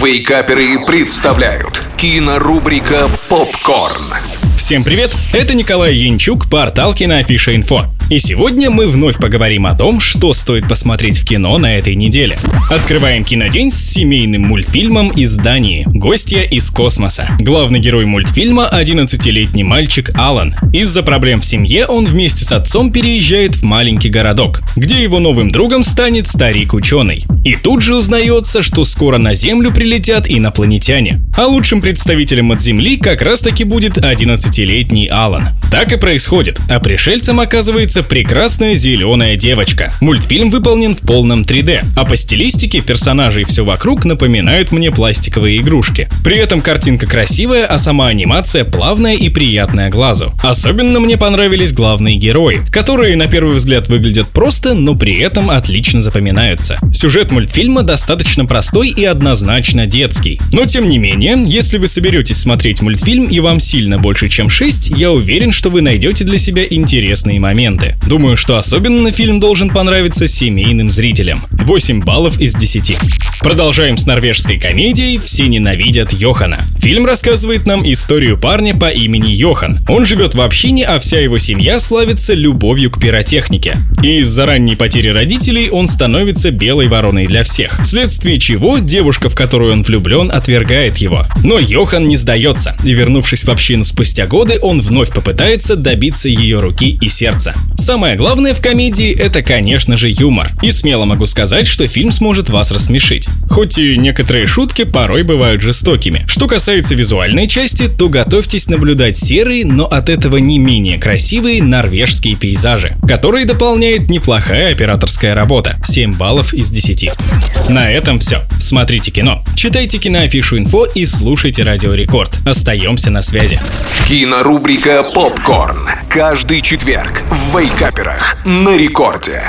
Вейкаперы представляют кинорубрика «Попкорн». Всем привет! Это Николай Янчук, портал Киноафиша Инфо. И сегодня мы вновь поговорим о том, что стоит посмотреть в кино на этой неделе. Открываем кинодень с семейным мультфильмом из Дании «Гостья из космоса». Главный герой мультфильма – 11-летний мальчик Алан. Из-за проблем в семье он вместе с отцом переезжает в маленький городок, где его новым другом станет старик-ученый. И тут же узнается, что скоро на Землю прилетят инопланетяне. А лучшим представителем от Земли как раз таки будет 11-летний Алан. Так и происходит, а пришельцем оказывается прекрасная зеленая девочка. Мультфильм выполнен в полном 3D, а по стилистике персонажи и все вокруг напоминают мне пластиковые игрушки. При этом картинка красивая, а сама анимация плавная и приятная глазу. Особенно мне понравились главные герои, которые на первый взгляд выглядят просто, но при этом отлично запоминаются. Сюжет мультфильма достаточно простой и однозначно детский. Но тем не менее, если вы соберетесь смотреть мультфильм и вам сильно больше, чем 6, я уверен, что вы найдете для себя интересные моменты. Думаю, что особенно фильм должен понравиться семейным зрителям. 8 баллов из 10. Продолжаем с норвежской комедией «Все ненавидят Йохана». Фильм рассказывает нам историю парня по имени Йохан. Он живет в общине, а вся его семья славится любовью к пиротехнике. И из-за ранней потери родителей он становится белой вороной для всех. Вследствие чего девушка, в которую он влюблен, отвергает его. Но Йохан не сдается, и вернувшись в общину спустя годы, он вновь попытается добиться ее руки и сердца. Самое главное в комедии — это, конечно же, юмор. И смело могу сказать, что фильм сможет вас рассмешить. Хоть и некоторые шутки порой бывают жестокими. Что касается визуальной части, то готовьтесь наблюдать серые, но от этого не менее красивые норвежские пейзажи, которые дополняет неплохая операторская работа. 7 баллов из 10. На этом все. Смотрите кино, читайте киноафишу инфо и слушайте Радио Рекорд. Остаемся на связи. Кинорубрика «Попкорн». Каждый четверг в Вейкаперах на рекорде.